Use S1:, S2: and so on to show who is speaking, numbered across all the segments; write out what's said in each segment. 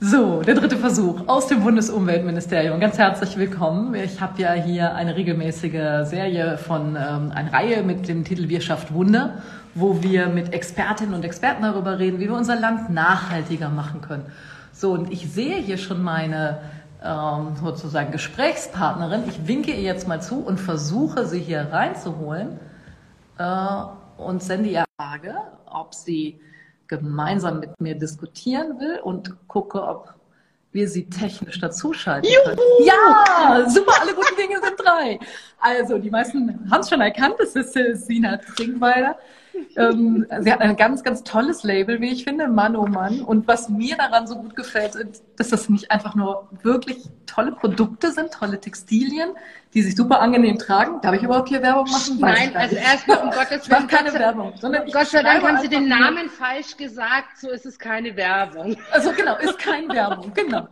S1: So, der dritte Versuch aus dem Bundesumweltministerium. Ganz herzlich willkommen. Ich habe ja hier eine regelmäßige Serie von ähm, eine Reihe mit dem Titel Wirtschaft Wunder, wo wir mit Expertinnen und Experten darüber reden, wie wir unser Land nachhaltiger machen können. So, und ich sehe hier schon meine ähm, sozusagen Gesprächspartnerin. Ich winke ihr jetzt mal zu und versuche sie hier reinzuholen äh, und sende ihr Frage, ob sie gemeinsam mit mir diskutieren will und gucke, ob wir sie technisch dazuschalten können. Juhu! Ja, super, alle guten Dinge sind drei. Also, die meisten haben es schon erkannt, das ist Sina Trinkweiler. Ähm, sie hat ein ganz, ganz tolles Label, wie ich finde, Mann oh Mann. Und was mir daran so gut gefällt, ist, dass das nicht einfach nur wirklich tolle Produkte sind, tolle Textilien, die sich super angenehm tragen. Darf ich überhaupt hier Werbung machen?
S2: Nein, also erstmal um Gottes
S1: Willen. keine Gott Werbung. Sondern
S2: Gott sei Dank haben Sie den Namen falsch gesagt, so ist es keine Werbung.
S1: Also genau, ist keine Werbung, genau.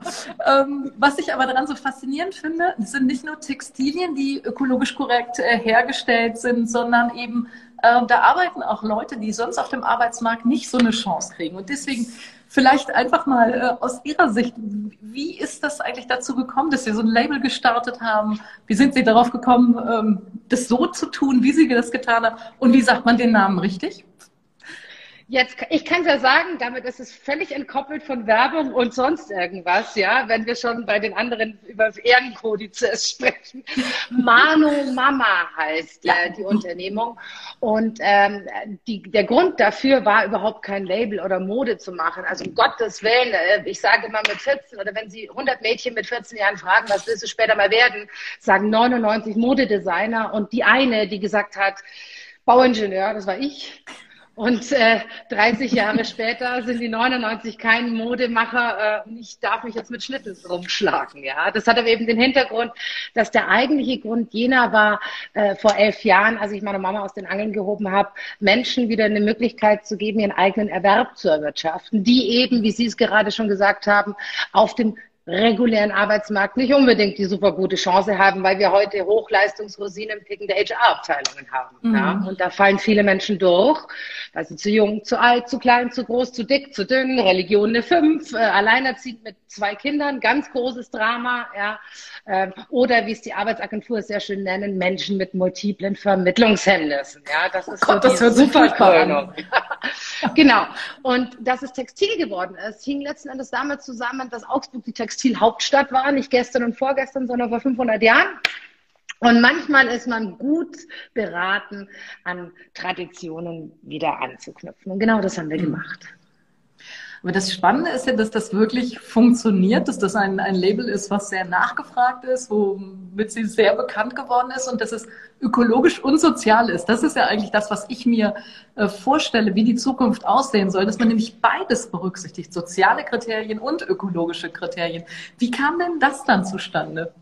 S1: Ähm, was ich aber daran so faszinierend finde, sind nicht nur Textilien, die ökologisch korrekt äh, hergestellt sind, sondern eben äh, da arbeiten auch Leute, die sonst auf dem Arbeitsmarkt nicht so eine Chance kriegen. Und deswegen vielleicht einfach mal äh, aus Ihrer Sicht, wie ist das eigentlich dazu gekommen, dass Sie so ein Label gestartet haben? Wie sind Sie darauf gekommen, ähm, das so zu tun, wie Sie das getan haben? Und wie sagt man den Namen richtig?
S2: Jetzt, ich kann es ja sagen, damit ist es völlig entkoppelt von Werbung und sonst irgendwas, ja, wenn wir schon bei den anderen über Ehrenkodizes sprechen. Mano Mama heißt ja. äh, die Unternehmung. Und ähm, die, der Grund dafür war überhaupt kein Label oder Mode zu machen. Also um Gottes Willen, äh, ich sage immer mit 14 oder wenn Sie 100 Mädchen mit 14 Jahren fragen, was willst du später mal werden, sagen 99 Modedesigner und die eine, die gesagt hat, Bauingenieur, das war ich, und äh, 30 Jahre später sind die 99 kein Modemacher äh, und ich darf mich jetzt mit Schnitten rumschlagen. Ja, das hat aber eben den Hintergrund, dass der eigentliche Grund jener war, äh, vor elf Jahren, als ich meine Mama aus den Angeln gehoben habe, Menschen wieder eine Möglichkeit zu geben, ihren eigenen Erwerb zu erwirtschaften, die eben, wie Sie es gerade schon gesagt haben, auf dem regulären Arbeitsmarkt nicht unbedingt die super gute Chance haben, weil wir heute Hochleistungsrosinen pickende HR-Abteilungen haben. Mhm. Ja? Und da fallen viele Menschen durch, weil sie zu jung, zu alt, zu klein, zu groß, zu dick, zu dünn, Religion eine fünf, äh, alleinerziehend mit zwei Kindern, ganz großes Drama, ja. Ähm, oder wie es die Arbeitsagentur sehr schön nennen, Menschen mit multiplen Vermittlungshemmnissen. Ja, das ist oh Gott, so das wird super Krönung. genau. Und dass es Textil geworden ist, hing letzten Endes damit zusammen, dass Augsburg die Textilhauptstadt war, nicht gestern und vorgestern, sondern vor 500 Jahren. Und manchmal ist man gut beraten, an Traditionen wieder anzuknüpfen. Und genau das haben wir gemacht.
S1: Aber das Spannende ist ja, dass das wirklich funktioniert, dass das ein, ein Label ist, was sehr nachgefragt ist, womit sie sehr bekannt geworden ist und dass es ökologisch und sozial ist. Das ist ja eigentlich das, was ich mir äh, vorstelle, wie die Zukunft aussehen soll, dass man nämlich beides berücksichtigt, soziale Kriterien und ökologische Kriterien. Wie kam denn das dann zustande?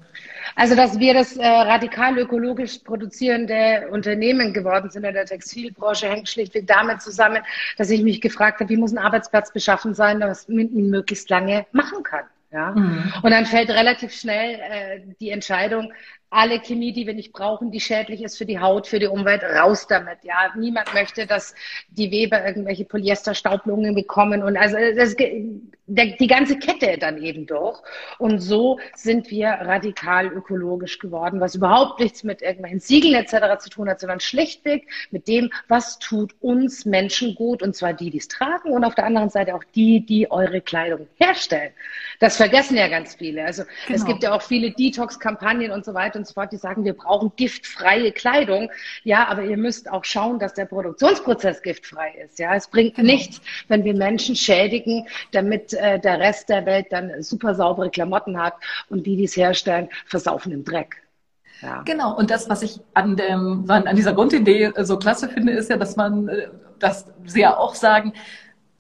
S2: Also, dass wir das äh, radikal ökologisch produzierende Unternehmen geworden sind in der Textilbranche, hängt schlichtweg damit zusammen, dass ich mich gefragt habe, wie muss ein Arbeitsplatz beschaffen sein, dass man ihn möglichst lange machen kann. Ja? Mhm. Und dann fällt relativ schnell äh, die Entscheidung, alle Chemie, die wir nicht brauchen, die schädlich ist für die Haut, für die Umwelt, raus damit. Ja, niemand möchte, dass die Weber irgendwelche Polyesterstaublungen bekommen und also das, der, die ganze Kette dann eben durch. Und so sind wir radikal ökologisch geworden, was überhaupt nichts mit irgendwelchen Siegeln etc. zu tun hat, sondern schlichtweg mit dem, was tut uns Menschen gut und zwar die, die es tragen und auf der anderen Seite auch die, die eure Kleidung herstellen. Das vergessen ja ganz viele. Also genau. es gibt ja auch viele Detox-Kampagnen und so weiter und so fort, die sagen, wir brauchen giftfreie Kleidung. Ja, aber ihr müsst auch schauen, dass der Produktionsprozess giftfrei ist. Ja, es bringt genau. nichts, wenn wir Menschen schädigen, damit äh, der Rest der Welt dann super saubere Klamotten hat und die, die es herstellen, versaufen im Dreck.
S1: Ja. Genau, und das, was ich an, dem, an dieser Grundidee so klasse finde, ist ja, dass man, äh, dass Sie ja auch sagen,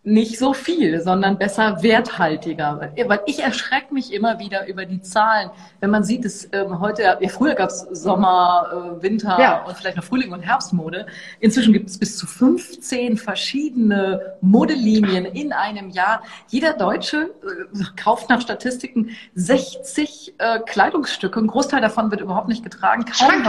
S1: nicht so viel, sondern besser werthaltiger. Weil ich erschrecke mich immer wieder über die Zahlen. Wenn man sieht, dass ähm, heute, ja, früher gab es Sommer, äh, Winter ja. und vielleicht noch Frühling und Herbstmode. Inzwischen gibt es bis zu 15 verschiedene Modelinien in einem Jahr. Jeder Deutsche äh, kauft nach Statistiken 60 äh, Kleidungsstücke. Ein Großteil davon wird überhaupt nicht getragen.
S2: Kaum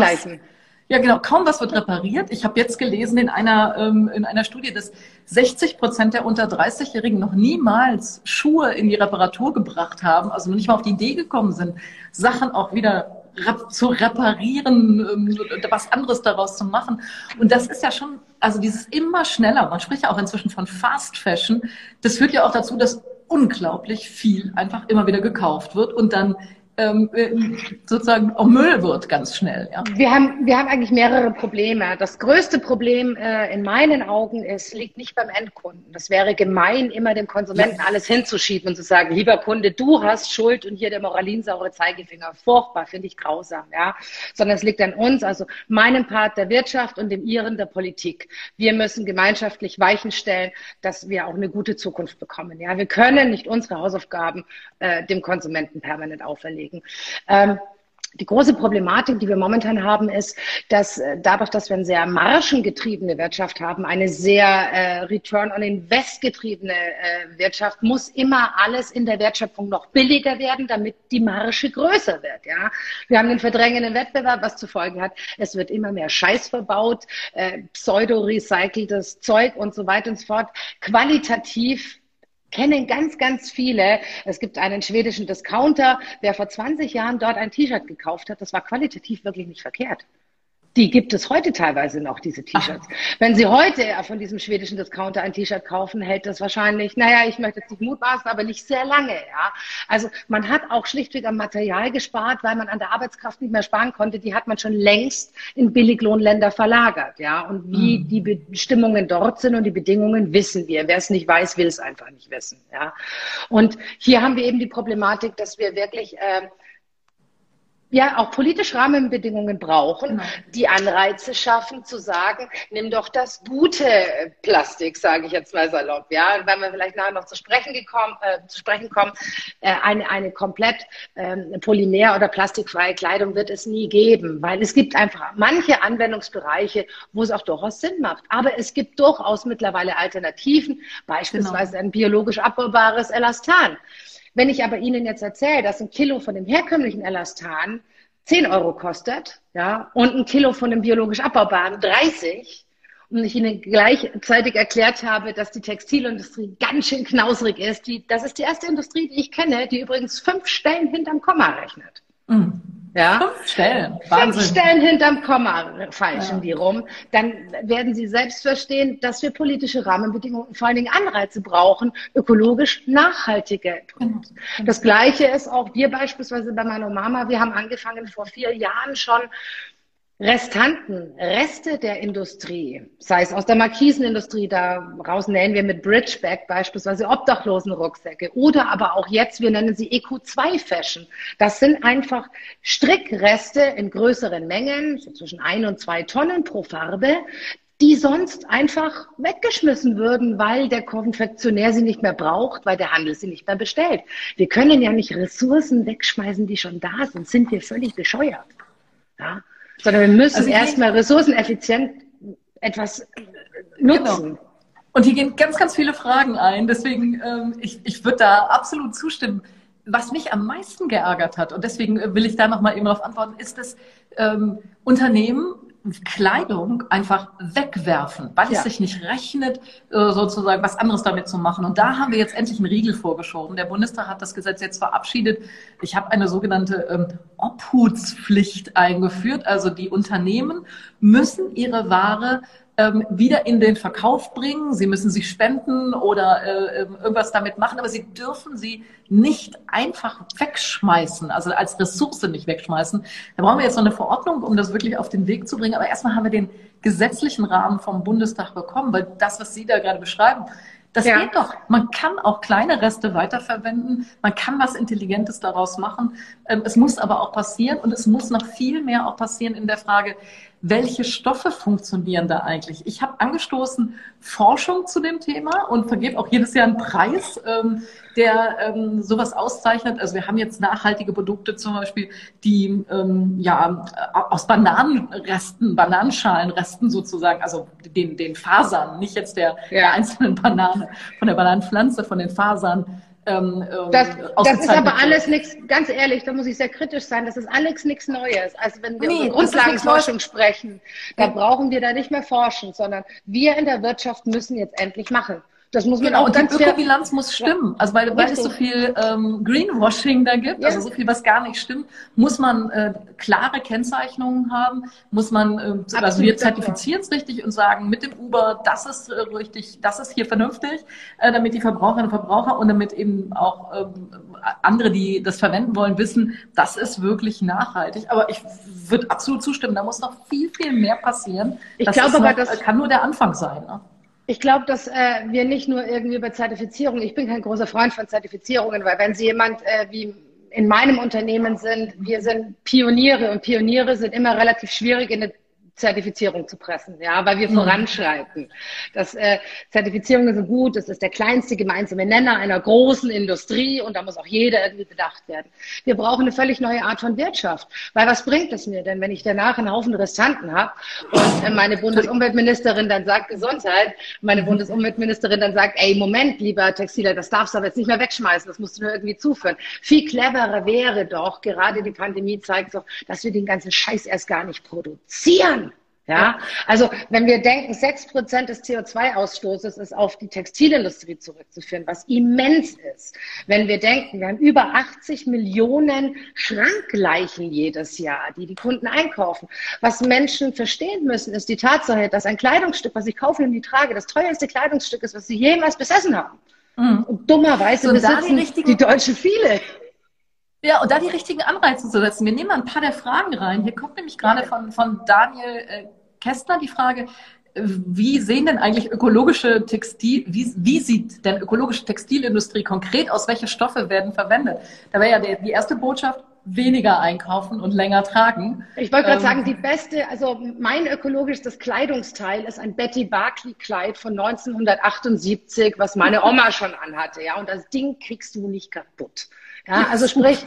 S1: Ja, genau. Kaum was wird repariert. Ich habe jetzt gelesen in einer, ähm, in einer Studie, dass 60 Prozent der unter 30-Jährigen noch niemals Schuhe in die Reparatur gebracht haben, also noch nicht mal auf die Idee gekommen sind, Sachen auch wieder zu reparieren, ähm, was anderes daraus zu machen. Und das ist ja schon, also dieses immer schneller, man spricht ja auch inzwischen von Fast Fashion, das führt ja auch dazu, dass unglaublich viel einfach immer wieder gekauft wird und dann ähm, äh, sozusagen auch Müll wird ganz schnell. Ja.
S2: Wir, haben, wir haben eigentlich mehrere Probleme. Das größte Problem äh, in meinen Augen ist, liegt nicht beim Endkunden. Das wäre gemein, immer dem Konsumenten ja. alles hinzuschieben und zu sagen, lieber Kunde, du hast Schuld und hier der moralinsaure Zeigefinger. Furchtbar, finde ich grausam. Ja. Sondern es liegt an uns, also meinem Part der Wirtschaft und dem ihren der Politik. Wir müssen gemeinschaftlich Weichen stellen, dass wir auch eine gute Zukunft bekommen. Ja. Wir können nicht unsere Hausaufgaben äh, dem Konsumenten permanent auferlegen beschäftigen. Ähm, die große Problematik, die wir momentan haben, ist, dass äh, dadurch, dass wir eine sehr margengetriebene Wirtschaft haben, eine sehr äh, Return on Invest getriebene äh, Wirtschaft, muss immer alles in der Wertschöpfung noch billiger werden, damit die Marge größer wird. Ja, wir haben den verdrängenden Wettbewerb, was zur Folge hat, es wird immer mehr Scheiß verbaut, äh, pseudo-recyceltes Zeug und so weiter und so fort. Qualitativ kennen ganz, ganz viele. Es gibt einen schwedischen Discounter, der vor 20 Jahren dort ein T-Shirt gekauft hat. Das war qualitativ wirklich nicht verkehrt. Die gibt es heute teilweise noch, diese T-Shirts. Wenn Sie heute von diesem schwedischen Discounter ein T-Shirt kaufen, hält das wahrscheinlich, naja, ich möchte jetzt nicht mutmaßen, aber nicht sehr lange, ja. Also man hat auch schlichtweg am Material gespart, weil man an der Arbeitskraft nicht mehr sparen konnte. Die hat man schon längst in Billiglohnländer verlagert, ja. Und wie mhm. die Bestimmungen dort sind und die Bedingungen wissen wir. Wer es nicht weiß, will es einfach nicht wissen, ja. Und hier haben wir eben die Problematik, dass wir wirklich, äh, ja auch politisch Rahmenbedingungen brauchen, genau. die Anreize schaffen, zu sagen, nimm doch das gute Plastik, sage ich jetzt mal salopp, ja, wenn wir vielleicht nachher noch zu sprechen gekommen, äh, zu sprechen kommen, äh, eine, eine komplett äh, polymer- oder plastikfreie Kleidung wird es nie geben, weil es gibt einfach manche Anwendungsbereiche, wo es auch durchaus Sinn macht. Aber es gibt durchaus mittlerweile Alternativen, beispielsweise genau. ein biologisch abbaubares Elastan. Wenn ich aber Ihnen jetzt erzähle, dass ein Kilo von dem herkömmlichen Elastan 10 Euro kostet, ja, und ein Kilo von dem biologisch abbaubaren 30, und ich Ihnen gleichzeitig erklärt habe, dass die Textilindustrie ganz schön knausrig ist, die, das ist die erste Industrie, die ich kenne, die übrigens fünf Stellen hinterm Komma rechnet. Mhm. Ja? Fünf Stellen. Wahnsinn. Fünf Stellen hinterm Komma falschen ja. die rum. Dann werden Sie selbst verstehen, dass wir politische Rahmenbedingungen, vor allen Dingen Anreize brauchen, ökologisch nachhaltige. Genau. Das Gleiche ist auch wir beispielsweise bei meiner Mama. Wir haben angefangen vor vier Jahren schon Restanten, Reste der Industrie, sei es aus der Markisenindustrie, daraus nennen wir mit Bridgeback beispielsweise Obdachlosenrucksäcke oder aber auch jetzt, wir nennen sie EQ2-Fashion. Das sind einfach Strickreste in größeren Mengen, so zwischen ein und zwei Tonnen pro Farbe, die sonst einfach weggeschmissen würden, weil der Konfektionär sie nicht mehr braucht, weil der Handel sie nicht mehr bestellt. Wir können ja nicht Ressourcen wegschmeißen, die schon da sind. Sind wir völlig bescheuert? Ja? Sondern wir müssen also erstmal ressourceneffizient etwas nutzen. Genau.
S1: Und hier gehen ganz, ganz viele Fragen ein. Deswegen, ähm, ich, ich würde da absolut zustimmen. Was mich am meisten geärgert hat, und deswegen will ich da nochmal eben darauf antworten, ist, dass ähm, Unternehmen Kleidung einfach wegwerfen, weil ja. es sich nicht rechnet, äh, sozusagen was anderes damit zu machen. Und da haben wir jetzt endlich einen Riegel vorgeschoben. Der Bundestag hat das Gesetz jetzt verabschiedet. Ich habe eine sogenannte ähm, Obhutspflicht eingeführt. Also die Unternehmen müssen ihre Ware ähm, wieder in den Verkauf bringen. Sie müssen sie spenden oder äh, ähm, irgendwas damit machen, aber sie dürfen sie nicht einfach wegschmeißen, also als Ressource nicht wegschmeißen. Da brauchen wir jetzt noch eine Verordnung, um das wirklich auf den Weg zu bringen. Aber erstmal haben wir den gesetzlichen Rahmen vom Bundestag bekommen, weil das, was Sie da gerade beschreiben, das ja. geht doch. Man kann auch kleine Reste weiterverwenden. Man kann was Intelligentes daraus machen. Ähm, es muss aber auch passieren und es muss noch viel mehr auch passieren in der Frage, welche Stoffe funktionieren da eigentlich? Ich habe angestoßen Forschung zu dem Thema und vergebe auch jedes Jahr einen Preis, ähm, der ähm, sowas auszeichnet. Also wir haben jetzt nachhaltige Produkte zum Beispiel, die ähm, ja aus Bananenresten, Bananenschalenresten sozusagen, also den, den Fasern, nicht jetzt der, ja. der einzelnen Banane, von der Bananenpflanze, von den Fasern
S2: ähm, ähm das, das ist aber alles nichts, ganz ehrlich, da muss ich sehr kritisch sein, das ist alles nichts Neues. Also wenn wir nee, über Grundlagenforschung sprechen, da brauchen wir da nicht mehr forschen, sondern wir in der Wirtschaft müssen jetzt endlich machen.
S1: Das muss man genau, auch ganz die Ökobilanz muss stimmen. Also weil, weil es so viel ähm, Greenwashing da gibt, ja. also so viel, was gar nicht stimmt, muss man äh, klare Kennzeichnungen haben, muss man, äh, also wir zertifizieren es richtig und sagen, mit dem Uber, das ist äh, richtig, das ist hier vernünftig, äh, damit die Verbraucherinnen und Verbraucher und damit eben auch ähm, andere, die das verwenden wollen, wissen, das ist wirklich nachhaltig. Aber ich würde absolut zustimmen, da muss noch viel, viel mehr passieren.
S2: Ich glaube aber, das
S1: kann nur der Anfang sein. Ne?
S2: Ich glaube, dass äh, wir nicht nur irgendwie über Zertifizierung, ich bin kein großer Freund von Zertifizierungen, weil wenn Sie jemand äh, wie in meinem Unternehmen sind, wir sind Pioniere und Pioniere sind immer relativ schwierig in eine Zertifizierung zu pressen, ja, weil wir mhm. voranschreiten. Das äh, Zertifizierungen sind gut, das ist der kleinste gemeinsame Nenner einer großen Industrie und da muss auch jeder irgendwie bedacht werden. Wir brauchen eine völlig neue Art von Wirtschaft, weil was bringt es mir denn, wenn ich danach einen Haufen Restanten habe und äh, meine Bundesumweltministerin dann sagt Gesundheit, meine Bundesumweltministerin dann sagt, ey, Moment, lieber Textiler, das darfst du aber jetzt nicht mehr wegschmeißen, das musst du nur irgendwie zuführen. Viel cleverer wäre doch, gerade die Pandemie zeigt doch, dass wir den ganzen Scheiß erst gar nicht produzieren ja, also wenn wir denken, sechs Prozent des CO2-Ausstoßes ist auf die Textilindustrie zurückzuführen, was immens ist. Wenn wir denken, wir haben über 80 Millionen Schrankleichen jedes Jahr, die die Kunden einkaufen. Was Menschen verstehen müssen, ist die Tatsache, dass ein Kleidungsstück, was ich kaufe und die trage, das teuerste Kleidungsstück ist, was sie jemals besessen haben. Mhm. Und dummerweise so, besitzen die, die Deutschen viele.
S1: Ja, und da die richtigen Anreize zu setzen. Wir nehmen mal ein paar der Fragen rein. Hier kommt nämlich gerade von, von Daniel äh, Kästner die Frage, wie sehen denn eigentlich ökologische Textil, wie, wie sieht denn ökologische Textilindustrie konkret aus? Welche Stoffe werden verwendet? Da wäre ja die, die erste Botschaft, weniger einkaufen und länger tragen.
S2: Ich wollte gerade ähm, sagen, die beste, also mein ökologisches Kleidungsteil ist ein Betty Barclay Kleid von 1978, was meine Oma schon anhatte, ja, und das Ding kriegst du nicht kaputt. Ja, also sprich,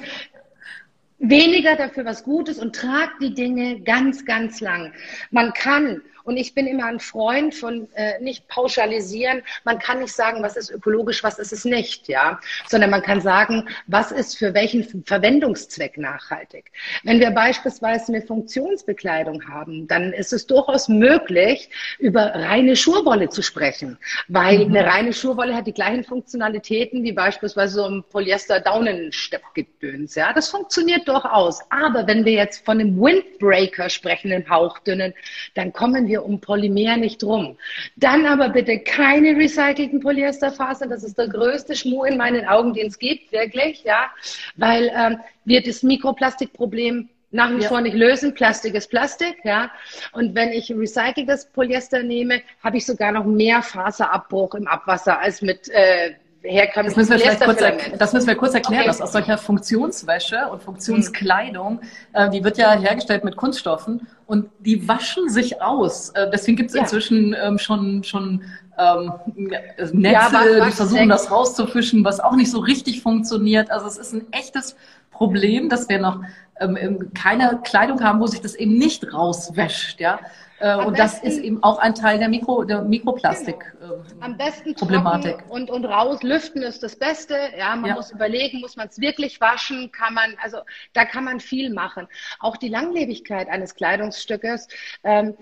S2: weniger dafür was Gutes und tragt die Dinge ganz, ganz lang. Man kann und ich bin immer ein Freund von äh, nicht pauschalisieren. Man kann nicht sagen, was ist ökologisch, was ist es nicht, ja, sondern man kann sagen, was ist für welchen Verwendungszweck nachhaltig. Wenn wir beispielsweise eine Funktionsbekleidung haben, dann ist es durchaus möglich, über reine Schurwolle zu sprechen, weil mhm. eine reine Schurwolle hat die gleichen Funktionalitäten wie beispielsweise so ein Polyester-Daunensteppgedöns, ja. Das funktioniert durchaus. Aber wenn wir jetzt von einem Windbreaker sprechen, einem hauchdünnen, dann kommen wir wir um Polymer nicht drum. Dann aber bitte keine recycelten Polyesterfasern. Das ist der größte Schmuh in meinen Augen, den es gibt, wirklich, ja, weil ähm, wir das Mikroplastikproblem nach wie ja. vor nicht lösen. Plastik ist Plastik, ja. Und wenn ich recyceltes Polyester nehme, habe ich sogar noch mehr Faserabbruch im Abwasser als mit äh,
S1: herkömmlichen das müssen wir kurz, Das müssen wir kurz erklären, okay. dass aus solcher Funktionswäsche und Funktionskleidung, äh, die wird ja hergestellt mit Kunststoffen und die waschen sich aus. Äh, deswegen gibt es ja. inzwischen ähm, schon, schon ähm, Netze, ja, was, die versuchen das rauszufischen, was auch nicht so richtig funktioniert. Also es ist ein echtes Problem, dass wir noch ähm, keine Kleidung haben, wo sich das eben nicht rauswäscht. Ja? Äh, und das ist eben auch ein Teil der, Mikro, der Mikroplastik.
S2: Genau. Am besten Problematik. und, und raus lüften ist das Beste. Ja, man ja. muss überlegen, muss man es wirklich waschen? Kann man, also da kann man viel machen. Auch die Langlebigkeit eines Kleidungsstückes. Ähm,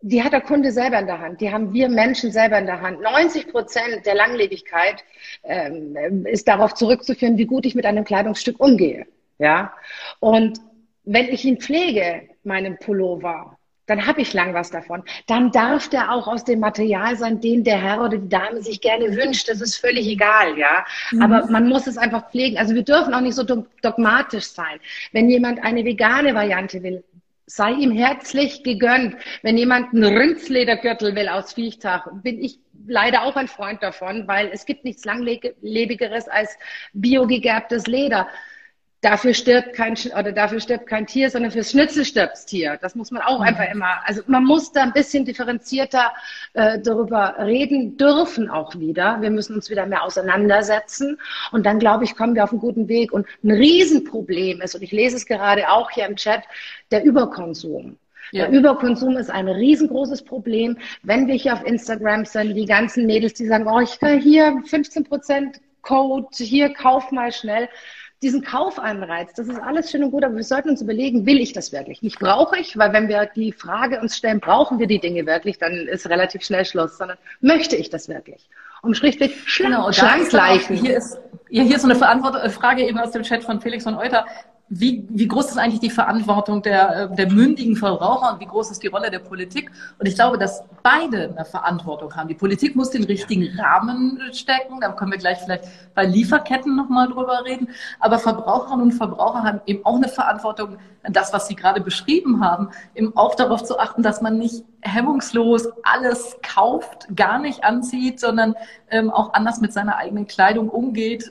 S2: die hat der Kunde selber in der Hand. Die haben wir Menschen selber in der Hand. 90 Prozent der Langlebigkeit ähm, ist darauf zurückzuführen, wie gut ich mit einem Kleidungsstück umgehe. Ja, und wenn ich ihn pflege, meinen Pullover, dann habe ich lang was davon. Dann darf der auch aus dem Material sein, den der Herr oder die Dame sich gerne wünscht. Das ist völlig egal, ja. Mhm. Aber man muss es einfach pflegen. Also wir dürfen auch nicht so dogmatisch sein. Wenn jemand eine vegane Variante will, sei ihm herzlich gegönnt. Wenn jemand einen Rindsledergürtel will aus Viechtag, bin ich leider auch ein Freund davon, weil es gibt nichts langlebigeres als biogegerbtes Leder dafür stirbt kein oder dafür stirbt kein Tier, sondern fürs Schnitzel stirbt das Tier. Das muss man auch mhm. einfach immer. Also man muss da ein bisschen differenzierter äh, darüber reden dürfen auch wieder. Wir müssen uns wieder mehr auseinandersetzen und dann glaube ich kommen wir auf einen guten Weg. Und ein Riesenproblem ist und ich lese es gerade auch hier im Chat der Überkonsum. Ja. Der Überkonsum ist ein riesengroßes Problem. Wenn wir hier auf Instagram sind, die ganzen Mädels, die sagen, oh, ich kann hier 15 Prozent Code, hier kauf mal schnell diesen Kaufanreiz, das ist alles schön und gut, aber wir sollten uns überlegen, will ich das wirklich? Nicht brauche ich, weil wenn wir die Frage uns stellen, brauchen wir die Dinge wirklich, dann ist relativ schnell Schluss, sondern möchte ich das wirklich? Um schlichtweg schlank, genau, schlank gleichen.
S1: Hier ist, hier ist so eine Verantwort äh, Frage eben aus dem Chat von Felix von Euter wie, wie groß ist eigentlich die Verantwortung der, äh, der mündigen Verbraucher und wie groß ist die Rolle der Politik? Und ich glaube, dass beide eine Verantwortung haben. Die Politik muss den richtigen Rahmen stecken, da können wir gleich vielleicht bei Lieferketten nochmal drüber reden. Aber Verbraucherinnen und Verbraucher haben eben auch eine Verantwortung, das, was Sie gerade beschrieben haben, eben auch darauf zu achten, dass man nicht hemmungslos alles kauft, gar nicht anzieht, sondern ähm, auch anders mit seiner eigenen Kleidung umgeht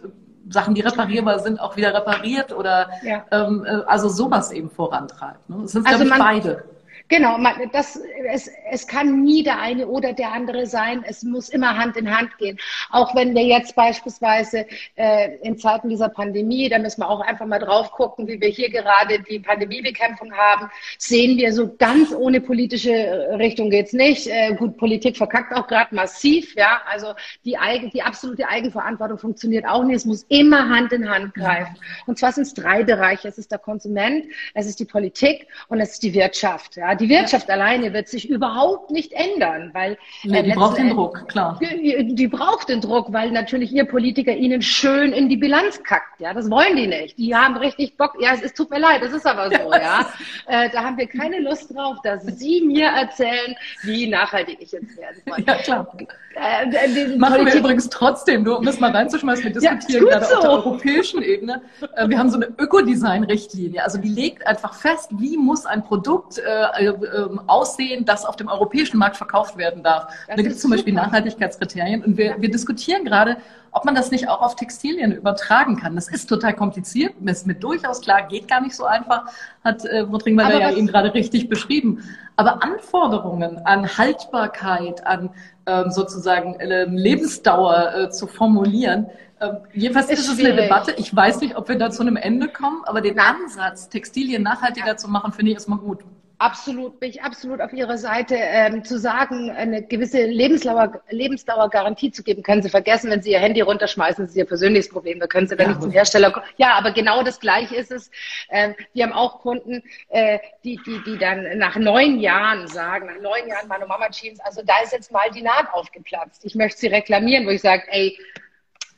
S1: Sachen, die reparierbar sind, auch wieder repariert oder ja. ähm, äh, also sowas eben vorantreibt. Ne?
S2: Das sind also man, beide. Genau, man, das, es, es kann nie der eine oder der andere sein. Es muss immer Hand in Hand gehen. Auch wenn wir jetzt beispielsweise äh, in Zeiten dieser Pandemie, da müssen wir auch einfach mal drauf gucken, wie wir hier gerade die Pandemiebekämpfung haben, sehen wir so ganz ohne politische Richtung geht's nicht. Äh, gut, Politik verkackt auch gerade massiv, ja. Also die, eigen, die absolute Eigenverantwortung funktioniert auch nicht. Es muss immer Hand in Hand greifen. Und zwar sind es drei Bereiche. Es ist der Konsument, es ist die Politik und es ist die Wirtschaft. Ja die Wirtschaft ja. alleine wird sich überhaupt nicht ändern, weil
S1: nee, die braucht den Druck, klar.
S2: Die, die, braucht den Druck, weil natürlich ihr Politiker ihnen schön in die Bilanz kackt. Ja, das wollen die nicht. Die haben richtig Bock. Ja, es, es tut mir leid, das ist aber so. ja, äh, da haben wir keine Lust drauf, dass Sie mir erzählen, wie nachhaltig ich jetzt werden soll. Ja klar.
S1: Äh, Machen Politik wir übrigens trotzdem, nur um das mal reinzuschmeißen, wir diskutieren ja, gerade so. auf der europäischen Ebene. Äh, wir haben so eine Ökodesign-Richtlinie. Also die legt einfach fest, wie muss ein Produkt äh, äh, aussehen, das auf dem europäischen Markt verkauft werden darf. da gibt es zum Beispiel Nachhaltigkeitskriterien und wir, wir diskutieren gerade, ob man das nicht auch auf Textilien übertragen kann. Das ist total kompliziert, ist mir durchaus klar, geht gar nicht so einfach, hat äh, Frau Trinkmeier ja eben gerade richtig beschrieben. Aber Anforderungen an Haltbarkeit, an ähm, sozusagen äh, Lebensdauer äh, zu formulieren, ähm, jedenfalls ist, ist es eine Debatte. Ich weiß nicht, ob wir da zu einem Ende kommen, aber den Ansatz, Textilien nachhaltiger ja. zu machen, finde ich erstmal gut.
S2: Absolut, bin ich absolut auf Ihrer Seite. Ähm, zu sagen, eine gewisse Lebensdauer, Lebensdauergarantie zu geben, können Sie vergessen, wenn Sie Ihr Handy runterschmeißen, ist Ihr persönliches Problem. Da können Sie dann ja, nicht zum Hersteller kommen. Ja, aber genau das Gleiche ist es. Ähm, wir haben auch Kunden, äh, die, die, die dann nach neun Jahren sagen, nach neun Jahren Mano Mama Jeans, also da ist jetzt mal die Naht aufgeplatzt. Ich möchte sie reklamieren, wo ich sage, ey,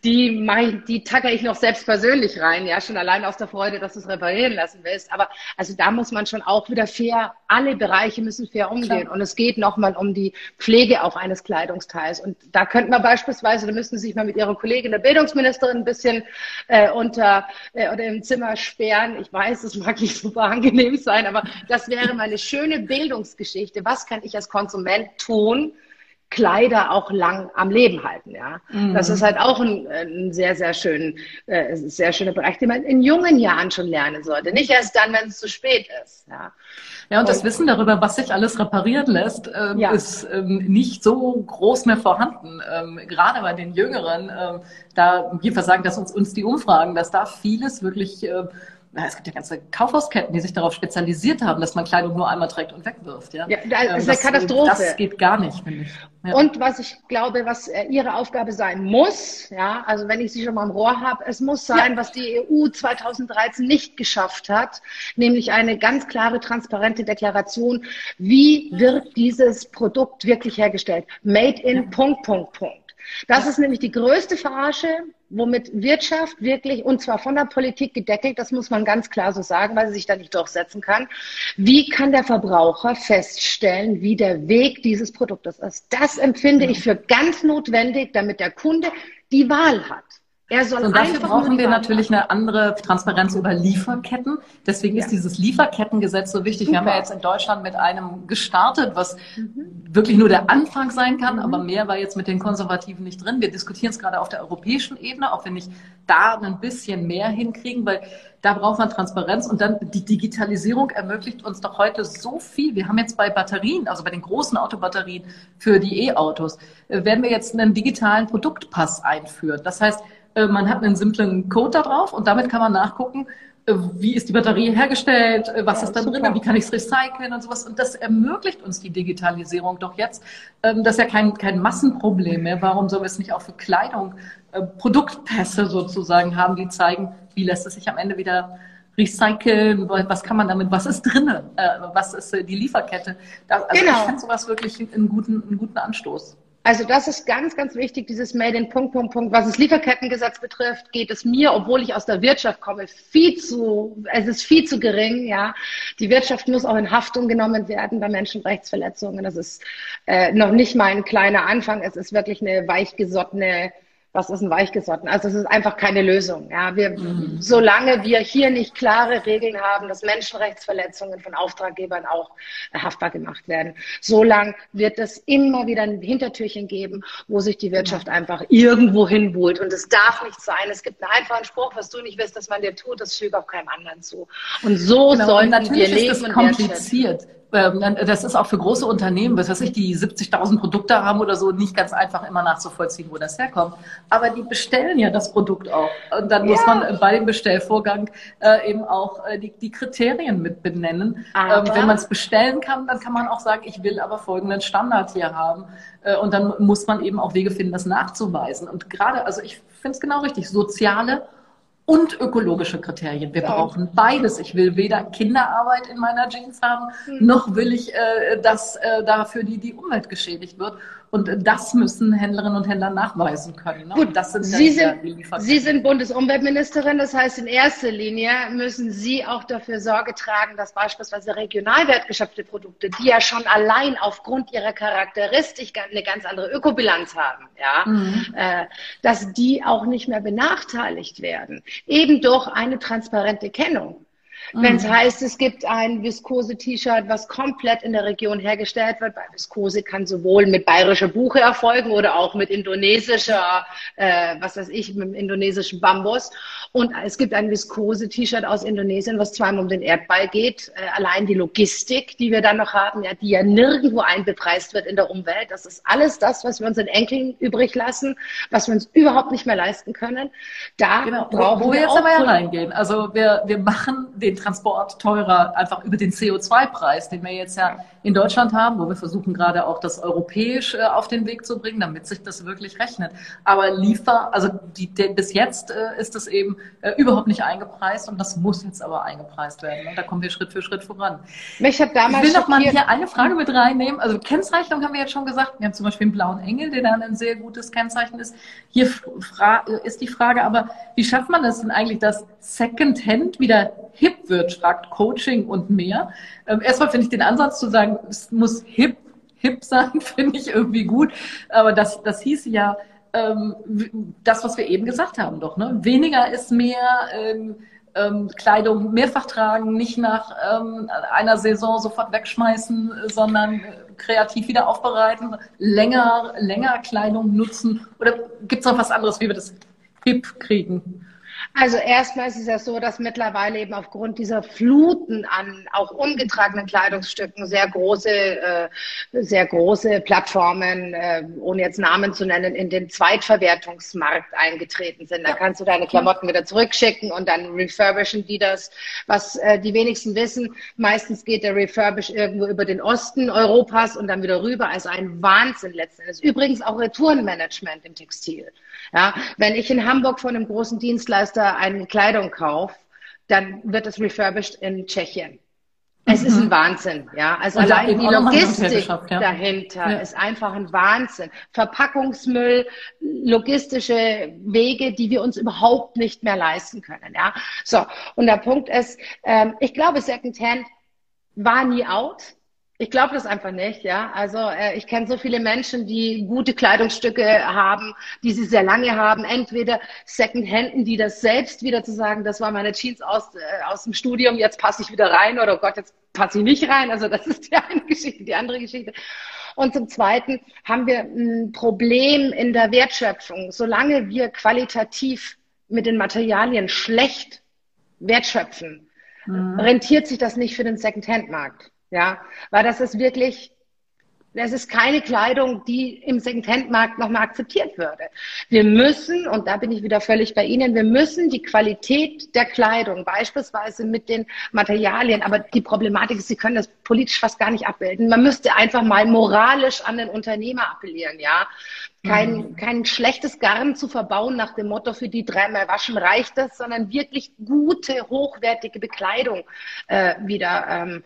S2: die, ich, die tacke ich noch selbst persönlich rein, ja, schon allein aus der Freude, dass du es reparieren lassen willst. Aber also da muss man schon auch wieder fair, alle Bereiche müssen fair umgehen. Klar. Und es geht nochmal um die Pflege auch eines Kleidungsteils. Und da könnte man beispielsweise, da müssten Sie sich mal mit Ihrer Kollegin, der Bildungsministerin, ein bisschen äh, unter äh, oder im Zimmer sperren. Ich weiß, es mag nicht super angenehm sein, aber das wäre mal eine schöne Bildungsgeschichte. Was kann ich als Konsument tun? Kleider auch lang am Leben halten. Ja, mhm. das ist halt auch ein, ein sehr, sehr schön, äh, sehr schöner Bereich, den man in jungen Jahren schon lernen sollte. Nicht erst dann, wenn es zu spät ist. Ja.
S1: Ja, und das Wissen darüber, was sich alles reparieren lässt, ähm, ja. ist ähm, nicht so groß mehr vorhanden. Ähm, gerade bei den Jüngeren, ähm, da, wir versagen das uns, uns die Umfragen, dass da vieles wirklich äh, es gibt ja ganze Kaufhausketten, die sich darauf spezialisiert haben, dass man Kleidung nur einmal trägt und wegwirft. Ja, ja
S2: das ähm, ist eine Katastrophe.
S1: Das geht gar nicht, finde ich.
S2: Ja. Und was ich glaube, was äh, Ihre Aufgabe sein muss, ja, also wenn ich Sie schon mal im Rohr habe, es muss sein, ja. was die EU 2013 nicht geschafft hat, nämlich eine ganz klare, transparente Deklaration, wie wird dieses Produkt wirklich hergestellt? Made in Punkt, Punkt, Punkt. Das ja. ist nämlich die größte Verarsche, womit Wirtschaft wirklich, und zwar von der Politik gedeckelt, das muss man ganz klar so sagen, weil sie sich da nicht durchsetzen kann. Wie kann der Verbraucher feststellen, wie der Weg dieses Produktes ist? Das empfinde ich für ganz notwendig, damit der Kunde die Wahl hat.
S1: Er soll und dafür brauchen wir natürlich eine andere Transparenz über Lieferketten. Deswegen ja. ist dieses Lieferkettengesetz so wichtig. Super. Wir haben ja jetzt in Deutschland mit einem gestartet, was mhm. wirklich nur der Anfang sein kann, mhm. aber mehr war jetzt mit den Konservativen nicht drin. Wir diskutieren es gerade auf der europäischen Ebene, auch wenn ich da ein bisschen mehr hinkriegen, weil da braucht man Transparenz und dann die Digitalisierung ermöglicht uns doch heute so viel. Wir haben jetzt bei Batterien, also bei den großen Autobatterien für die E-Autos, äh, werden wir jetzt einen digitalen Produktpass einführen. Das heißt, man hat einen simplen Code da drauf und damit kann man nachgucken, äh, wie ist die Batterie hergestellt, äh, was ja, ist da drin, wie kann ich es recyceln und sowas. Und das ermöglicht uns die Digitalisierung doch jetzt. Ähm, das ist ja kein, kein Massenproblem mehr. Warum sollen wir es nicht auch für Kleidung, Produktpässe sozusagen haben, die zeigen, wie lässt es sich am Ende wieder recyceln, was kann man damit, was ist drinne, was ist die Lieferkette. also genau. ich finde sowas wirklich einen guten, einen guten Anstoß.
S2: Also das ist ganz, ganz wichtig, dieses Made in Punkt, Punkt, Punkt. Was das Lieferkettengesetz betrifft, geht es mir, obwohl ich aus der Wirtschaft komme, viel zu, es ist viel zu gering, ja. Die Wirtschaft muss auch in Haftung genommen werden bei Menschenrechtsverletzungen. Das ist äh, noch nicht mal ein kleiner Anfang. Es ist wirklich eine weichgesottene was ist ein Weichgesotten? Also es ist einfach keine Lösung. Ja, wir, mhm. solange wir hier nicht klare Regeln haben, dass Menschenrechtsverletzungen von Auftraggebern auch haftbar gemacht werden, solange wird es immer wieder ein Hintertürchen geben, wo sich die Wirtschaft einfach irgendwo hinwohlt. Und es darf nicht sein. Es gibt einen einfachen Spruch, was du nicht willst, dass man dir tut, das füge auch keinem anderen zu. Und so genau, sollten und wir leben.
S1: Ist das kompliziert. Ähm, das ist auch für große Unternehmen, was weiß ich, die 70.000 Produkte haben oder so, nicht ganz einfach immer nachzuvollziehen, wo das herkommt. Aber die bestellen ja das Produkt auch. Und dann ja. muss man bei dem Bestellvorgang äh, eben auch äh, die, die Kriterien mit benennen. Ähm, wenn man es bestellen kann, dann kann man auch sagen, ich will aber folgenden Standard hier haben. Äh, und dann muss man eben auch Wege finden, das nachzuweisen. Und gerade, also ich finde es genau richtig, soziale und ökologische Kriterien. Wir ja. brauchen beides. Ich will weder Kinderarbeit in meiner Jeans haben, mhm. noch will ich, äh, dass äh, dafür die, die Umwelt geschädigt wird. Und das müssen Händlerinnen und Händler nachweisen können.
S2: Ne? Gut, das sind Sie, sind, Sie sind Bundesumweltministerin, das heißt, in erster Linie müssen Sie auch dafür Sorge tragen, dass beispielsweise regional wertgeschöpfte Produkte, die ja schon allein aufgrund ihrer Charakteristik eine ganz andere Ökobilanz haben, ja, mhm. äh, dass die auch nicht mehr benachteiligt werden. Eben durch eine transparente Kennung. Wenn es mhm. heißt, es gibt ein Viskose-T-Shirt, was komplett in der Region hergestellt wird, weil Viskose kann sowohl mit bayerischer Buche erfolgen oder auch mit indonesischer, äh, was weiß ich, mit indonesischen Bambus. Und es gibt ein Viskose-T-Shirt aus Indonesien, was zweimal um den Erdball geht. Äh, allein die Logistik, die wir dann noch haben, ja, die ja nirgendwo einbepreist wird in der Umwelt. Das ist alles das, was wir unseren Enkeln übrig lassen, was wir uns überhaupt nicht mehr leisten können.
S1: Da genau. brauchen wo, wo wir jetzt aber ja reingehen. Also wir, wir machen den Transport teurer, einfach über den CO2-Preis, den wir jetzt ja in Deutschland haben, wo wir versuchen gerade auch das europäisch äh, auf den Weg zu bringen, damit sich das wirklich rechnet. Aber Liefer, also die, die, bis jetzt äh, ist das eben äh, überhaupt nicht eingepreist und das muss jetzt aber eingepreist werden. Und da kommen wir Schritt für Schritt voran.
S2: Mich hat damals
S1: ich will noch mal hier eine Frage mit reinnehmen. Also Kennzeichnung haben wir jetzt schon gesagt. Wir haben zum Beispiel einen blauen Engel, der dann ein sehr gutes Kennzeichen ist. Hier ist die Frage aber, wie schafft man das denn eigentlich, dass Secondhand wieder hip wird, fragt Coaching und mehr. Ähm, erstmal finde ich den Ansatz zu sagen, es muss hip, hip sein, finde ich irgendwie gut. Aber das, das hieß ja, ähm, das, was wir eben gesagt haben, doch, ne? Weniger ist mehr, ähm, ähm, Kleidung mehrfach tragen, nicht nach ähm, einer Saison sofort wegschmeißen, sondern äh, kreativ wieder aufbereiten, länger, länger Kleidung nutzen? Oder gibt es noch was anderes, wie wir das hip kriegen?
S2: Also erstmal ist es ja so, dass mittlerweile eben aufgrund dieser Fluten an auch ungetragenen Kleidungsstücken sehr große, äh, sehr große Plattformen, äh, ohne jetzt Namen zu nennen, in den Zweitverwertungsmarkt eingetreten sind. Da kannst du deine Klamotten wieder zurückschicken und dann refurbischen die das. Was äh, die wenigsten wissen, meistens geht der Refurbish irgendwo über den Osten Europas und dann wieder rüber. Also ein Wahnsinn letzten Endes. Übrigens auch Retourenmanagement im Textil. Ja, wenn ich in Hamburg von einem großen Dienstleister eine Kleidung kaufe, dann wird es refurbished in Tschechien. Es mhm. ist ein Wahnsinn, ja. Also Und allein die Logistik ja. dahinter ja. ist einfach ein Wahnsinn. Verpackungsmüll, logistische Wege, die wir uns überhaupt nicht mehr leisten können, ja. So. Und der Punkt ist, ähm, ich glaube, Secondhand war nie out. Ich glaube das einfach nicht, ja. Also äh, ich kenne so viele Menschen, die gute Kleidungsstücke haben, die sie sehr lange haben. Entweder Secondhanden, die das selbst wieder zu sagen, das war meine Jeans aus, äh, aus dem Studium, jetzt passe ich wieder rein oder oh Gott, jetzt passe ich nicht rein. Also das ist die eine Geschichte, die andere Geschichte. Und zum Zweiten haben wir ein Problem in der Wertschöpfung. Solange wir qualitativ mit den Materialien schlecht wertschöpfen, mhm. rentiert sich das nicht für den Secondhand-Markt. Ja, weil das ist wirklich Das ist keine Kleidung, die im Secondhand-Markt nochmal akzeptiert würde. Wir müssen, und da bin ich wieder völlig bei Ihnen, wir müssen die Qualität der Kleidung, beispielsweise mit den Materialien, aber die Problematik ist, Sie können das politisch fast gar nicht abbilden. Man müsste einfach mal moralisch an den Unternehmer appellieren, ja. Kein, mhm. kein schlechtes Garn zu verbauen nach dem Motto, für die dreimal waschen reicht das, sondern wirklich gute, hochwertige Bekleidung äh, wieder ähm,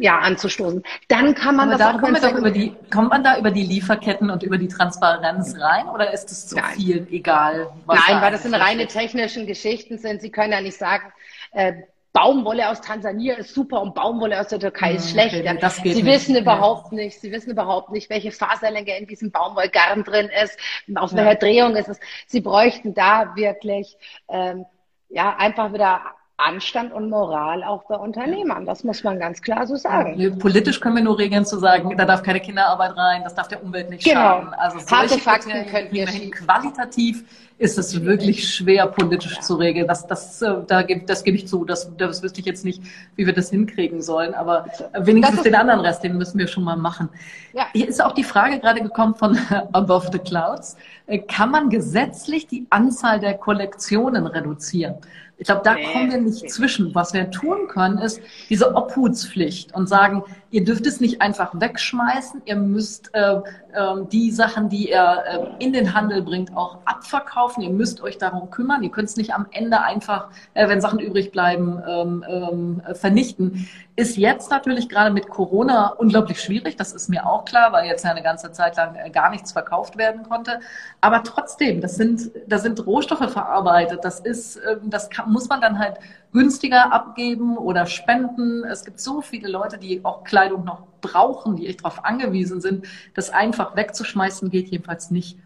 S2: ja, anzustoßen. Dann kann man
S1: Aber das da auch kommen wir über die, kommt man da über die Lieferketten und über die Transparenz rein oder ist es zu Nein. viel egal?
S2: Nein, weil das sind reine technischen Geschichten sind. Sie können ja nicht sagen, äh, Baumwolle aus Tansania ist super und Baumwolle aus der Türkei ist schlecht. Okay, Sie nicht. wissen überhaupt nicht, Sie wissen überhaupt nicht, welche Faserlänge in diesem Baumwollgarn drin ist, auf ja. welcher Drehung ist es. Sie bräuchten da wirklich ähm, ja einfach wieder Anstand und Moral auch bei Unternehmern. Das muss man ganz klar so sagen.
S1: Politisch können wir nur regeln zu sagen, da darf keine Kinderarbeit rein, das darf der Umwelt nicht genau. schaden.
S2: Also Harte Fakten können wir
S1: hin. Qualitativ ist es wirklich schwer politisch ja. zu regeln. Das, das, äh, da, das gebe ich zu. Das, das wüsste ich jetzt nicht, wie wir das hinkriegen sollen. Aber wenigstens den anderen Rest, den müssen wir schon mal machen. Ja. Hier ist auch die Frage gerade gekommen von Above the Clouds. Äh, kann man gesetzlich die Anzahl der Kollektionen reduzieren? Ich glaube, da nee, kommen wir nicht nee. zwischen. Was wir tun können, ist diese Obhutspflicht und sagen, ihr dürft es nicht einfach wegschmeißen, ihr müsst äh, äh, die Sachen, die ihr äh, in den Handel bringt, auch abverkaufen, ihr müsst euch darum kümmern, ihr könnt es nicht am Ende einfach, äh, wenn Sachen übrig bleiben, ähm, ähm, vernichten. Ist jetzt natürlich gerade mit Corona unglaublich schwierig, das ist mir auch klar, weil jetzt ja eine ganze Zeit lang äh, gar nichts verkauft werden konnte. Aber trotzdem, das sind, da sind Rohstoffe verarbeitet, das ist, ähm, das kann, muss man dann halt günstiger abgeben oder spenden. Es gibt so viele Leute, die auch Kleidung noch brauchen, die echt darauf angewiesen sind. Das einfach wegzuschmeißen geht jedenfalls nicht.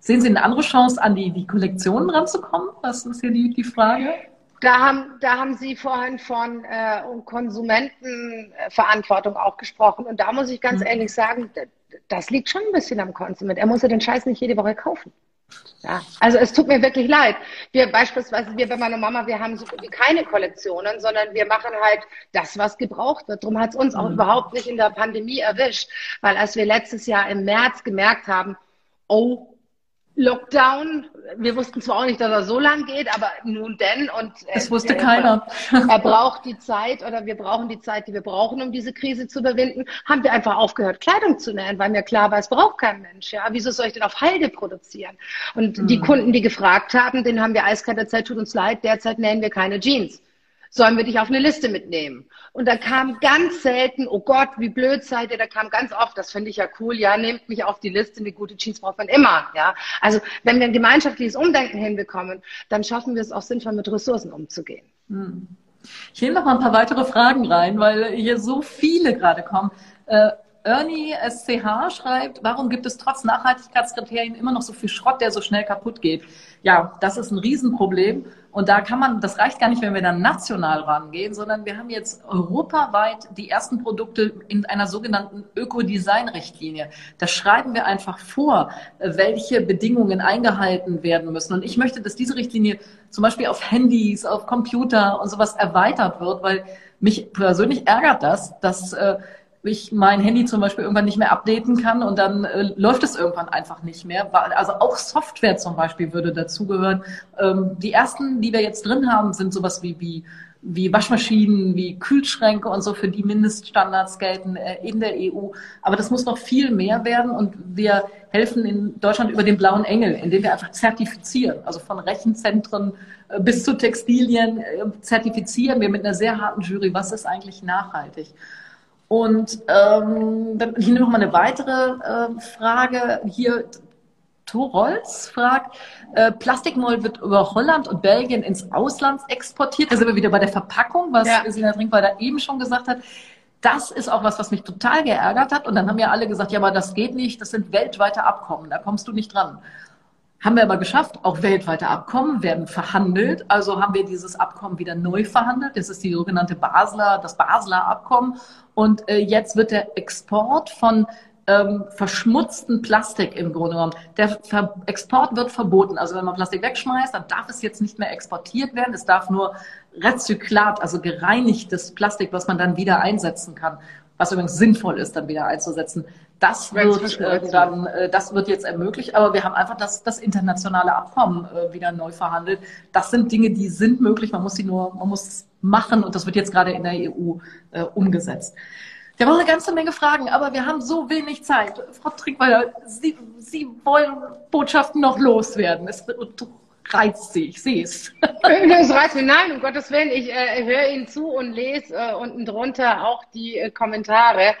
S1: Sehen Sie eine andere Chance, an die, die Kollektionen ranzukommen? Das ist hier die, die Frage.
S2: Da haben, da haben Sie vorhin von äh, Konsumentenverantwortung auch gesprochen. Und da muss ich ganz mhm. ehrlich sagen, das liegt schon ein bisschen am Konsument. Er muss ja den Scheiß nicht jede Woche kaufen. Ja, also es tut mir wirklich leid. Wir beispielsweise, wir bei meiner Mama, wir haben so gut wie keine Kollektionen, sondern wir machen halt das, was gebraucht wird. Darum hat es uns auch mhm. überhaupt nicht in der Pandemie erwischt, weil als wir letztes Jahr im März gemerkt haben, oh, Lockdown. Wir wussten zwar auch nicht, dass er so lang geht, aber nun denn. Und
S1: äh, das wusste äh, keiner.
S2: Er braucht die Zeit oder wir brauchen die Zeit, die wir brauchen, um diese Krise zu überwinden. Haben wir einfach aufgehört, Kleidung zu nähen, weil mir klar war, es braucht kein Mensch. Ja, wieso soll ich denn auf Halde produzieren? Und mhm. die Kunden, die gefragt haben, denen haben wir eiskalt erzählt, tut uns leid, derzeit nähen wir keine Jeans sollen wir dich auf eine Liste mitnehmen? Und da kam ganz selten, oh Gott, wie blöd seid ihr, da kam ganz oft, das finde ich ja cool, ja, nehmt mich auf die Liste, wie gute Jeans braucht man immer, ja. Also, wenn wir ein gemeinschaftliches Umdenken hinbekommen, dann schaffen wir es auch sinnvoll, mit Ressourcen umzugehen. Hm.
S1: Ich nehme noch mal ein paar weitere Fragen rein, weil hier so viele gerade kommen. Äh, Ernie SCH schreibt, warum gibt es trotz Nachhaltigkeitskriterien immer noch so viel Schrott, der so schnell kaputt geht? Ja, das ist ein Riesenproblem. Und da kann man, das reicht gar nicht, wenn wir dann national rangehen, sondern wir haben jetzt europaweit die ersten Produkte in einer sogenannten Ökodesign-Richtlinie. Da schreiben wir einfach vor, welche Bedingungen eingehalten werden müssen. Und ich möchte, dass diese Richtlinie zum Beispiel auf Handys, auf Computer und sowas erweitert wird, weil mich persönlich ärgert das, dass äh, ich mein Handy zum Beispiel irgendwann nicht mehr updaten kann und dann äh, läuft es irgendwann einfach nicht mehr. Also auch Software zum Beispiel würde dazugehören. Ähm, die ersten, die wir jetzt drin haben, sind sowas wie, wie, wie Waschmaschinen, wie Kühlschränke und so, für die Mindeststandards gelten äh, in der EU. Aber das muss noch viel mehr werden und wir helfen in Deutschland über den blauen Engel, indem wir einfach zertifizieren. Also von Rechenzentren äh, bis zu Textilien äh, zertifizieren wir mit einer sehr harten Jury, was ist eigentlich nachhaltig. Und ähm, dann hier noch mal eine weitere äh, Frage. Hier Torolz fragt, äh, Plastikmold wird über Holland und Belgien ins Ausland exportiert. Da sind wir wieder bei der Verpackung, was ja. Sina Trinkweiler eben schon gesagt hat. Das ist auch was, was mich total geärgert hat. Und dann haben ja alle gesagt, ja, aber das geht nicht, das sind weltweite Abkommen, da kommst du nicht dran. Haben wir aber geschafft. Auch weltweite Abkommen werden verhandelt. Also haben wir dieses Abkommen wieder neu verhandelt. Das ist die sogenannte Basler, das Basler Abkommen. Und äh, jetzt wird der Export von ähm, verschmutzten Plastik im Grunde genommen. Der Ver Export wird verboten. Also wenn man Plastik wegschmeißt, dann darf es jetzt nicht mehr exportiert werden. Es darf nur Rezyklat, also gereinigtes Plastik, was man dann wieder einsetzen kann, was übrigens sinnvoll ist, dann wieder einzusetzen, das wird äh, dann, äh, das wird jetzt ermöglicht, aber wir haben einfach das, das internationale Abkommen äh, wieder neu verhandelt. Das sind Dinge, die sind möglich, man muss sie nur, man muss es machen und das wird jetzt gerade in der EU äh, umgesetzt. Wir haben auch eine ganze Menge Fragen, aber wir haben so wenig Zeit. Frau Trinkweiler, Sie, Sie wollen Botschaften noch loswerden. Es reizt Sie, ich sehe es.
S2: Es reizt mich, nein, um Gottes Willen. Ich äh, höre Ihnen zu und lese äh, unten drunter auch die äh, Kommentare.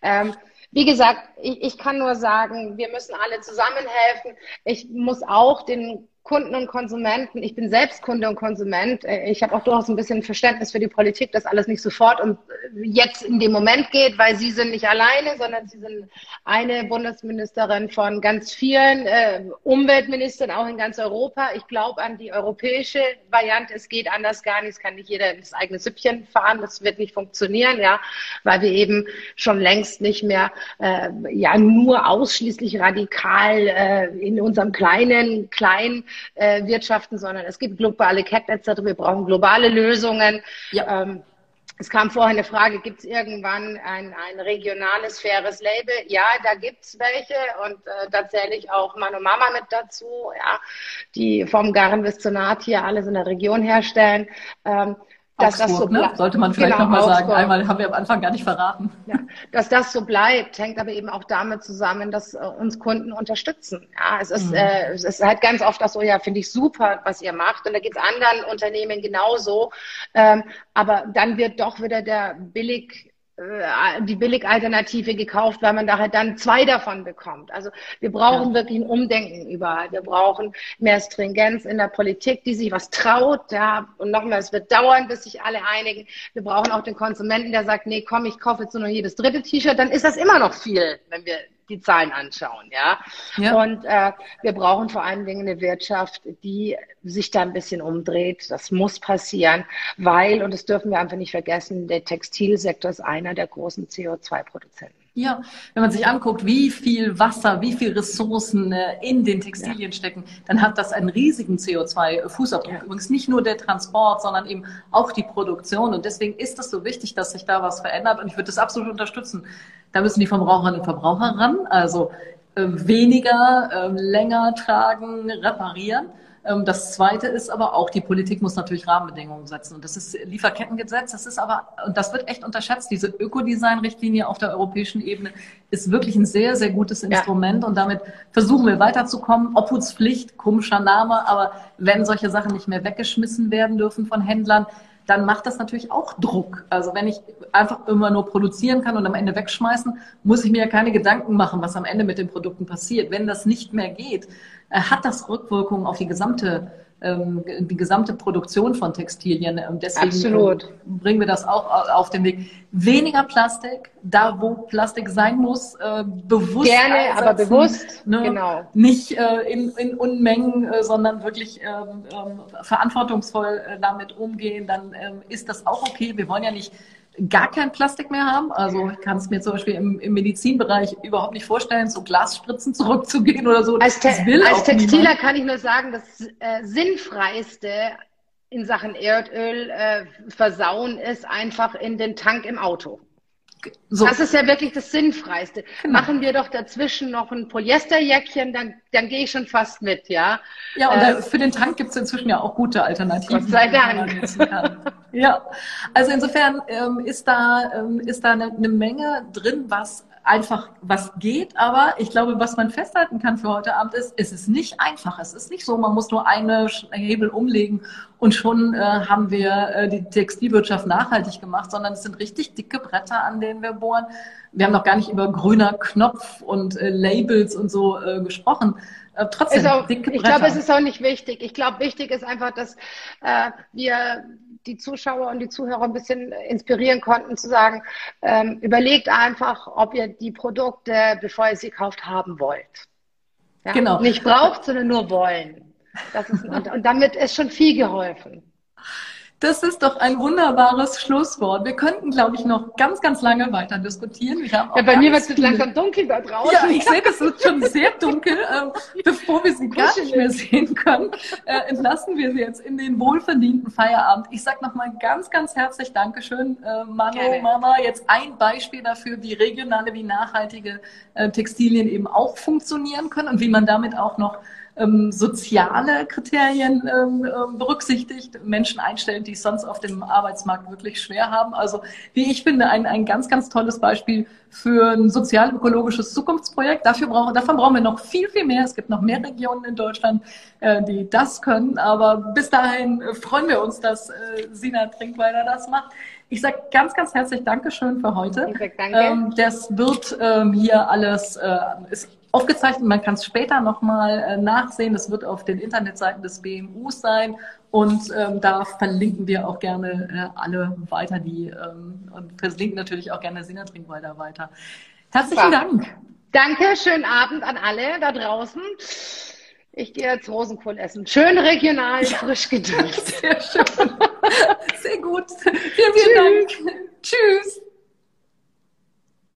S2: Ähm, wie gesagt, ich, ich kann nur sagen, wir müssen alle zusammenhelfen. Ich muss auch den Kunden und Konsumenten. Ich bin selbst Kunde und Konsument. Äh, ich habe auch durchaus ein bisschen Verständnis für die Politik, dass alles nicht sofort und jetzt in dem Moment geht, weil Sie sind nicht alleine, sondern Sie sind eine Bundesministerin von ganz vielen äh, Umweltministern, auch in ganz Europa. Ich glaube an die europäische Variante. Es geht anders gar nicht. Es kann nicht jeder ins eigene Süppchen fahren. Das wird nicht funktionieren, ja, weil wir eben schon längst nicht mehr äh, ja nur ausschließlich radikal äh, in unserem kleinen, kleinen äh, wirtschaften, sondern es gibt globale Ketten etc. Wir brauchen globale Lösungen. Ja. Ähm, es kam vorher eine Frage, gibt es irgendwann ein, ein regionales, faires Label? Ja, da gibt es welche und äh, da zähle ich auch Mano Mama mit dazu, ja, die vom Garn bis zur Naht hier alles in der Region herstellen. Ähm,
S1: dass Augsburg, das so ne? Sollte man vielleicht genau, nochmal sagen. Einmal haben wir am Anfang gar nicht verraten.
S2: Ja, dass das so bleibt, hängt aber eben auch damit zusammen, dass äh, uns Kunden unterstützen. Ja, es ist, mhm. äh, es ist halt ganz oft das so, ja, finde ich super, was ihr macht. Und da geht es anderen Unternehmen genauso. Ähm, aber dann wird doch wieder der billig die Billigalternative gekauft, weil man da halt dann zwei davon bekommt. Also wir brauchen ja. wirklich ein Umdenken überall. Wir brauchen mehr Stringenz in der Politik, die sich was traut. Ja, und nochmal, es wird dauern, bis sich alle einigen. Wir brauchen auch den Konsumenten, der sagt, nee, komm, ich kaufe jetzt nur noch jedes dritte T-Shirt. Dann ist das immer noch viel, wenn wir die Zahlen anschauen, ja. ja. Und äh, wir brauchen vor allen Dingen eine Wirtschaft, die sich da ein bisschen umdreht. Das muss passieren, weil, und das dürfen wir einfach nicht vergessen, der Textilsektor ist einer der großen CO2-Produzenten.
S1: Ja, wenn man sich anguckt, wie viel Wasser, wie viel Ressourcen äh, in den Textilien ja. stecken, dann hat das einen riesigen CO2-Fußabdruck. Ja. Übrigens nicht nur der Transport, sondern eben auch die Produktion. Und deswegen ist es so wichtig, dass sich da was verändert. Und ich würde das absolut unterstützen. Da müssen die Verbraucherinnen und Verbraucher ran. Also äh, weniger, äh, länger tragen, reparieren. Ähm, das Zweite ist aber auch, die Politik muss natürlich Rahmenbedingungen setzen. Und das ist Lieferkettengesetz. Das ist aber, und das wird echt unterschätzt. Diese Ökodesign-Richtlinie auf der europäischen Ebene ist wirklich ein sehr, sehr gutes Instrument. Ja. Und damit versuchen wir weiterzukommen. Obhutspflicht, komischer Name. Aber wenn solche Sachen nicht mehr weggeschmissen werden dürfen von Händlern, dann macht das natürlich auch Druck. Also wenn ich einfach immer nur produzieren kann und am Ende wegschmeißen, muss ich mir ja keine Gedanken machen, was am Ende mit den Produkten passiert. Wenn das nicht mehr geht, äh, hat das Rückwirkungen auf die gesamte die gesamte Produktion von Textilien. Deswegen Absolut. Ähm, bringen wir das auch auf den Weg. Weniger Plastik, da wo Plastik sein muss, äh, bewusst.
S2: Gerne, einsetzen, aber bewusst. Ne? Genau.
S1: Nicht äh, in, in Unmengen, sondern wirklich ähm, verantwortungsvoll damit umgehen. Dann ist das auch okay. Wir wollen ja nicht gar kein Plastik mehr haben. Also ich kann es mir zum Beispiel im, im, Medizinbereich überhaupt nicht vorstellen, so Glasspritzen zurückzugehen oder so.
S2: Als, Te als Textiler niemand. kann ich nur sagen, das äh, Sinnfreiste in Sachen Erdöl äh, versauen ist einfach in den Tank im Auto. So. Das ist ja wirklich das Sinnfreiste. Genau. Machen wir doch dazwischen noch ein Polyesterjäckchen, dann, dann gehe ich schon fast mit, ja.
S1: Ja, und äh, für den Tank gibt es inzwischen ja auch gute Alternativen.
S2: Gott sei Dank.
S1: ja, also insofern ähm, ist da, ähm, ist da eine, eine Menge drin, was einfach was geht, aber ich glaube, was man festhalten kann für heute Abend ist, es ist nicht einfach. Es ist nicht so, man muss nur eine Hebel umlegen und schon äh, haben wir äh, die Textilwirtschaft nachhaltig gemacht, sondern es sind richtig dicke Bretter, an denen wir bohren. Wir haben noch gar nicht über grüner Knopf und äh, Labels und so äh, gesprochen.
S2: Äh, trotzdem, auch, dicke Bretter. Ich glaube, es ist auch nicht wichtig. Ich glaube, wichtig ist einfach, dass äh, wir die Zuschauer und die Zuhörer ein bisschen inspirieren konnten, zu sagen, ähm, überlegt einfach, ob ihr die Produkte, bevor ihr sie kauft, haben wollt. Ja? Genau. Nicht braucht, sondern nur wollen. Das ist, und, und damit ist schon viel geholfen.
S1: Das ist doch ein wunderbares Schlusswort. Wir könnten, glaube ich, noch ganz, ganz lange weiter diskutieren.
S2: Ja, bei mir wird es langsam dunkel da draußen. Ja,
S1: ich sehe, es wird schon sehr dunkel. Ähm, bevor wir sie gar nicht mehr sehen können, äh, entlassen wir sie jetzt in den wohlverdienten Feierabend. Ich sage nochmal ganz, ganz herzlich Dankeschön, äh, Mano, Gerne. Mama. Jetzt ein Beispiel dafür, wie regionale, wie nachhaltige äh, Textilien eben auch funktionieren können und wie man damit auch noch ähm, soziale Kriterien ähm, ähm, berücksichtigt, Menschen einstellt, die es sonst auf dem Arbeitsmarkt wirklich schwer haben. Also wie ich finde, ein, ein ganz, ganz tolles Beispiel für ein sozial-ökologisches Zukunftsprojekt. Dafür brauchen, davon brauchen wir noch viel, viel mehr. Es gibt noch mehr Regionen in Deutschland, äh, die das können. Aber bis dahin freuen wir uns, dass äh, Sina Trinkweiler das macht. Ich sage ganz, ganz herzlich Dankeschön für heute. Ich sag danke. Ähm, das wird ähm, hier alles, äh, ist aufgezeichnet. Man kann es später nochmal äh, nachsehen. Das wird auf den Internetseiten des BMUs sein. Und ähm, da verlinken wir auch gerne äh, alle weiter, die ähm, und verlinken natürlich auch gerne Sina Trinkwalder weiter. Herzlichen Super. Dank.
S2: Danke, schönen Abend an alle da draußen. Ich gehe jetzt Rosenkohl essen. Schön regional, frisch gedüngt. Sehr schön. Sehr gut. Vielen, vielen Tschüss. Dank. Tschüss.